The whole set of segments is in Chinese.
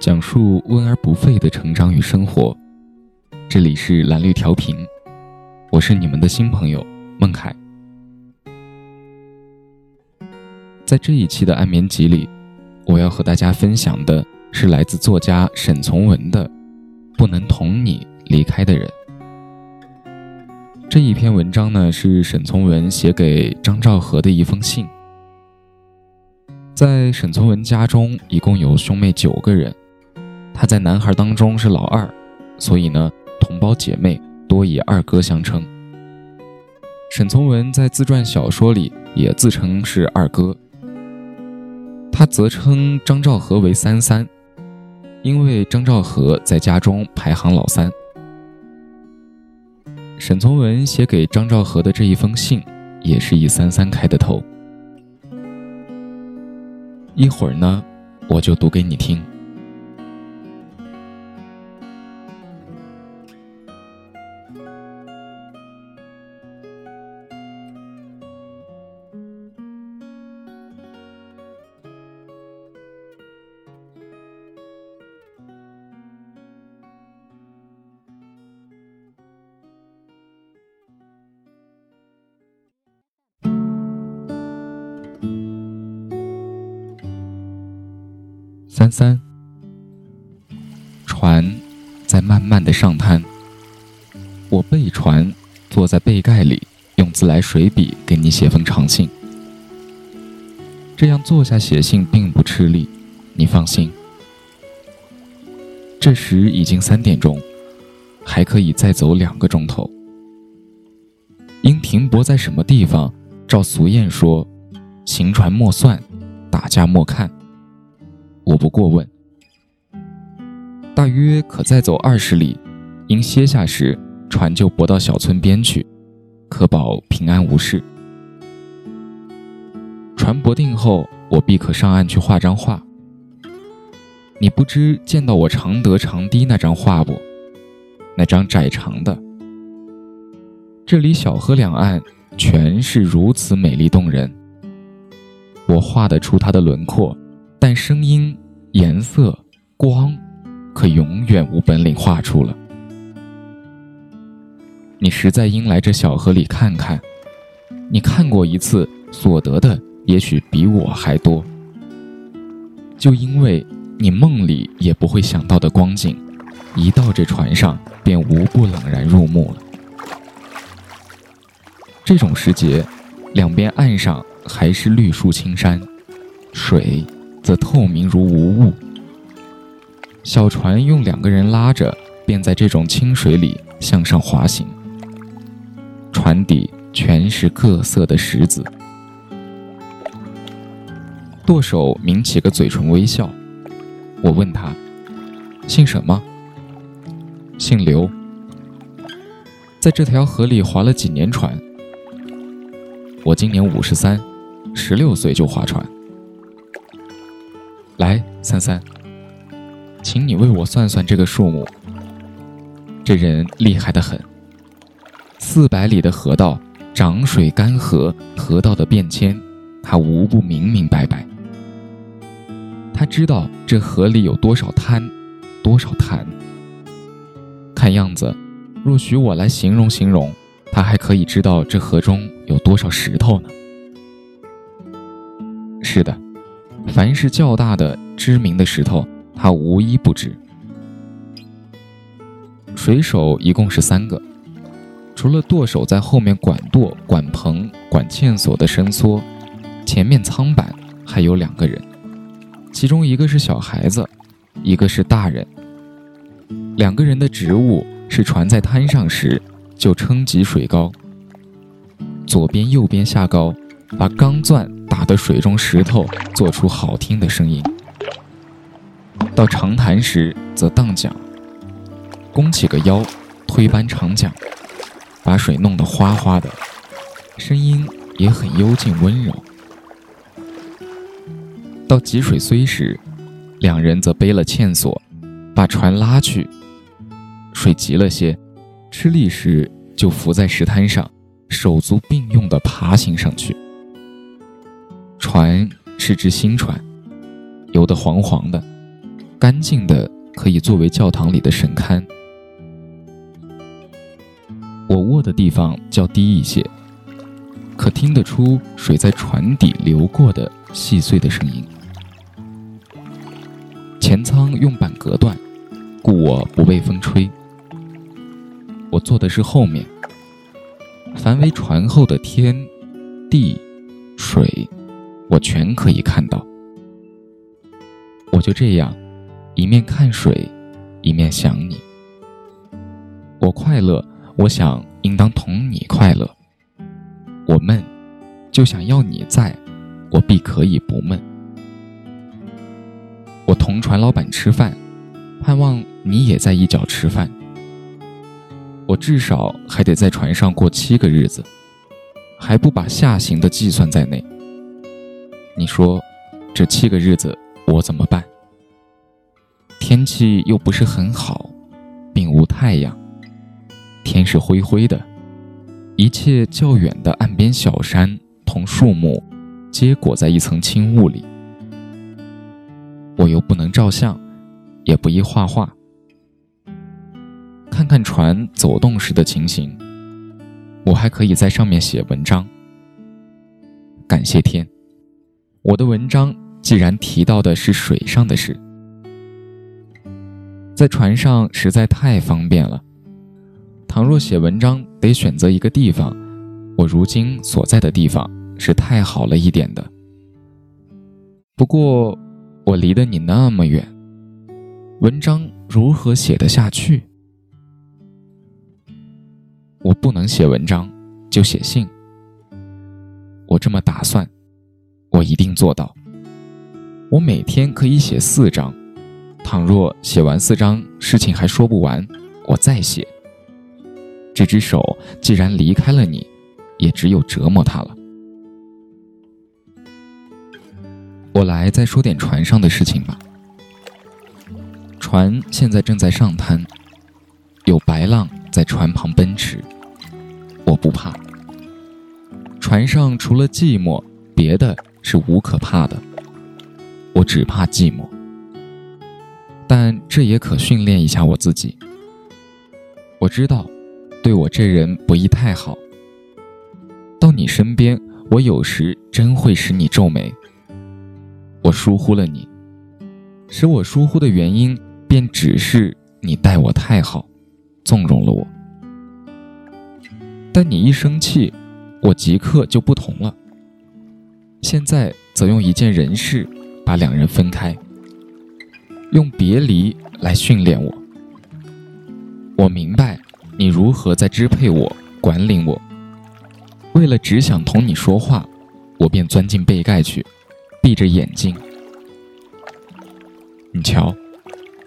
讲述温而不沸的成长与生活。这里是蓝绿调频，我是你们的新朋友孟凯。在这一期的安眠集里，我要和大家分享的是来自作家沈从文的《不能同你离开的人》。这一篇文章呢，是沈从文写给张兆和的一封信。在沈从文家中，一共有兄妹九个人，他在男孩当中是老二，所以呢，同胞姐妹多以二哥相称。沈从文在自传小说里也自称是二哥，他则称张兆和为三三，因为张兆和在家中排行老三。沈从文写给张兆和的这一封信，也是以三三开的头。一会儿呢，我就读给你听。三，船在慢慢的上滩。我背船，坐在背盖里，用自来水笔给你写封长信。这样坐下写信并不吃力，你放心。这时已经三点钟，还可以再走两个钟头。应停泊在什么地方？照俗谚说：“行船莫算，打架莫看。”我不过问，大约可再走二十里，因歇下时船就泊到小村边去，可保平安无事。船泊定后，我必可上岸去画张画。你不知见到我常德长堤那张画不？那张窄长的，这里小河两岸全是如此美丽动人。我画得出它的轮廓，但声音。颜色、光，可永远无本领画出了。你实在应来这小河里看看，你看过一次，所得的也许比我还多。就因为你梦里也不会想到的光景，一到这船上，便无不冷然入目了。这种时节，两边岸上还是绿树青山，水。则透明如无物。小船用两个人拉着，便在这种清水里向上滑行。船底全是各色的石子。舵手抿起个嘴唇微笑。我问他：“姓什么？”“姓刘。”在这条河里划了几年船？我今年五十三，十六岁就划船。来，三三，请你为我算算这个数目。这人厉害的很。四百里的河道，涨水干涸，河道的变迁，他无不明明白白。他知道这河里有多少滩，多少潭。看样子，若许我来形容形容，他还可以知道这河中有多少石头呢。是的。凡是较大的、知名的石头，他无一不知。水手一共是三个，除了舵手在后面管舵、管棚、管纤索的伸缩，前面舱板还有两个人，其中一个是小孩子，一个是大人。两个人的职务是船在滩上时就撑起水高，左边、右边下高，把钢钻。打的水中石头做出好听的声音，到长潭时则荡桨，弓起个腰，推扳长桨，把水弄得哗哗的，声音也很幽静温柔。到急水虽时，两人则背了纤索，把船拉去。水急了些，吃力时就伏在石滩上，手足并用的爬行上去。船是只新船，油得黄黄的，干净的可以作为教堂里的神龛。我卧的地方较低一些，可听得出水在船底流过的细碎的声音。前舱用板隔断，故我不被风吹。我坐的是后面，凡为船后的天、地、水，我全可以看到。我就这样，一面看水，一面想你。我快乐。我想应当同你快乐，我闷，就想要你在，我必可以不闷。我同船老板吃饭，盼望你也在一角吃饭。我至少还得在船上过七个日子，还不把下行的计算在内。你说，这七个日子我怎么办？天气又不是很好，并无太阳。天是灰灰的，一切较远的岸边小山同树木，皆裹在一层轻雾里。我又不能照相，也不宜画画。看看船走动时的情形，我还可以在上面写文章。感谢天，我的文章既然提到的是水上的事，在船上实在太方便了。倘若写文章得选择一个地方，我如今所在的地方是太好了一点的。不过我离得你那么远，文章如何写得下去？我不能写文章，就写信。我这么打算，我一定做到。我每天可以写四章，倘若写完四章，事情还说不完，我再写。这只手既然离开了你，也只有折磨它了。我来再说点船上的事情吧。船现在正在上滩，有白浪在船旁奔驰。我不怕。船上除了寂寞，别的是无可怕的。我只怕寂寞，但这也可训练一下我自己。我知道。对我这人不宜太好。到你身边，我有时真会使你皱眉。我疏忽了你，使我疏忽的原因，便只是你待我太好，纵容了我。但你一生气，我即刻就不同了。现在则用一件人事把两人分开，用别离来训练我。我明白。你如何在支配我、管理我？为了只想同你说话，我便钻进被盖去，闭着眼睛。你瞧，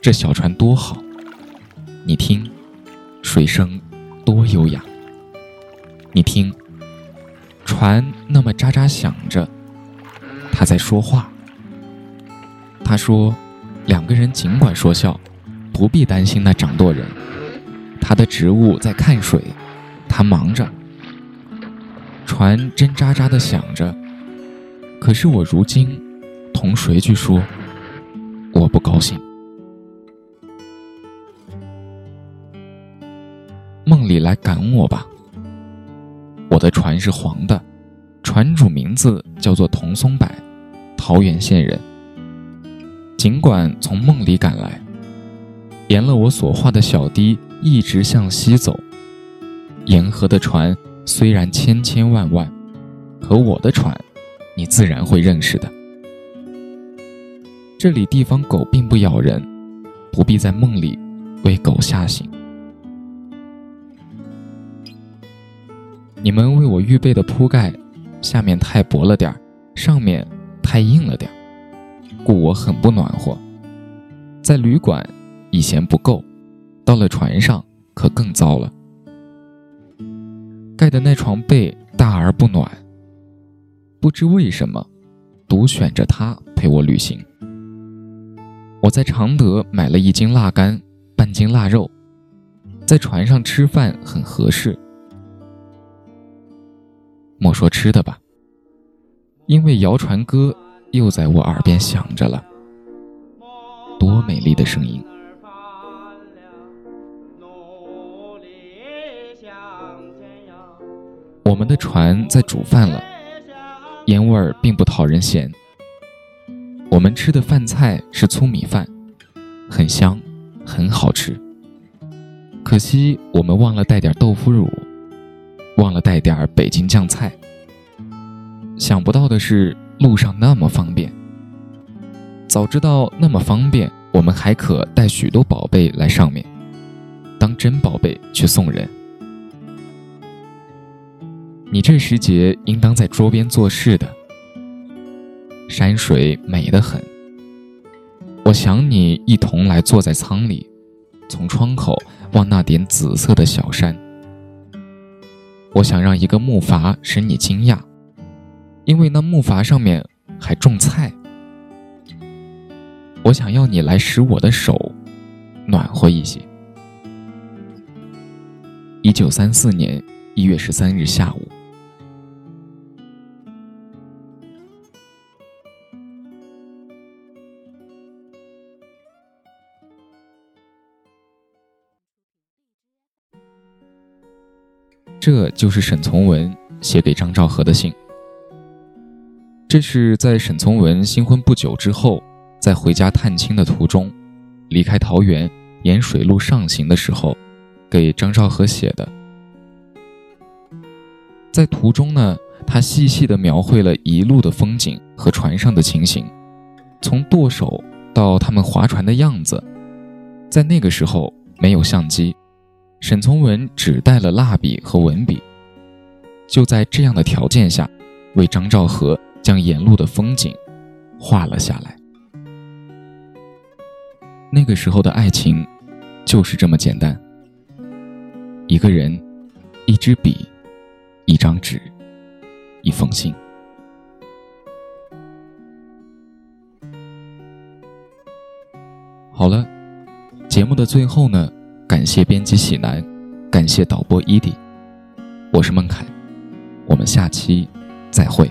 这小船多好！你听，水声多优雅。你听，船那么喳喳响着，他在说话。他说：“两个人尽管说笑，不必担心那掌舵人。”他的职务在看水，他忙着。船真喳喳的响着，可是我如今同谁去说？我不高兴。梦里来赶我吧。我的船是黄的，船主名字叫做童松柏，桃源县人。尽管从梦里赶来，沿了我所画的小堤。一直向西走，沿河的船虽然千千万万，可我的船，你自然会认识的。这里地方狗并不咬人，不必在梦里为狗吓醒。你们为我预备的铺盖，下面太薄了点儿，上面太硬了点，故我很不暖和。在旅馆已嫌不够。到了船上，可更糟了。盖的那床被大而不暖，不知为什么，独选着它陪我旅行。我在常德买了一斤腊肝，半斤腊肉，在船上吃饭很合适。莫说吃的吧，因为谣传歌又在我耳边响着了。多美丽的声音。我们的船在煮饭了，烟味儿并不讨人嫌。我们吃的饭菜是粗米饭，很香，很好吃。可惜我们忘了带点豆腐乳，忘了带点北京酱菜。想不到的是，路上那么方便。早知道那么方便，我们还可带许多宝贝来上面，当真宝贝去送人。你这时节应当在桌边做事的。山水美得很，我想你一同来坐在舱里，从窗口望那点紫色的小山。我想让一个木筏使你惊讶，因为那木筏上面还种菜。我想要你来使我的手暖和一些。一九三四年一月十三日下午。这就是沈从文写给张兆和的信。这是在沈从文新婚不久之后，在回家探亲的途中，离开桃园沿水路上行的时候，给张兆和写的。在途中呢，他细细地描绘了一路的风景和船上的情形，从舵手到他们划船的样子。在那个时候没有相机。沈从文只带了蜡笔和文笔，就在这样的条件下，为张兆和将沿路的风景画了下来。那个时候的爱情就是这么简单：一个人，一支笔，一张纸，一封信。好了，节目的最后呢？感谢编辑喜南，感谢导播伊迪，我是孟凯，我们下期再会。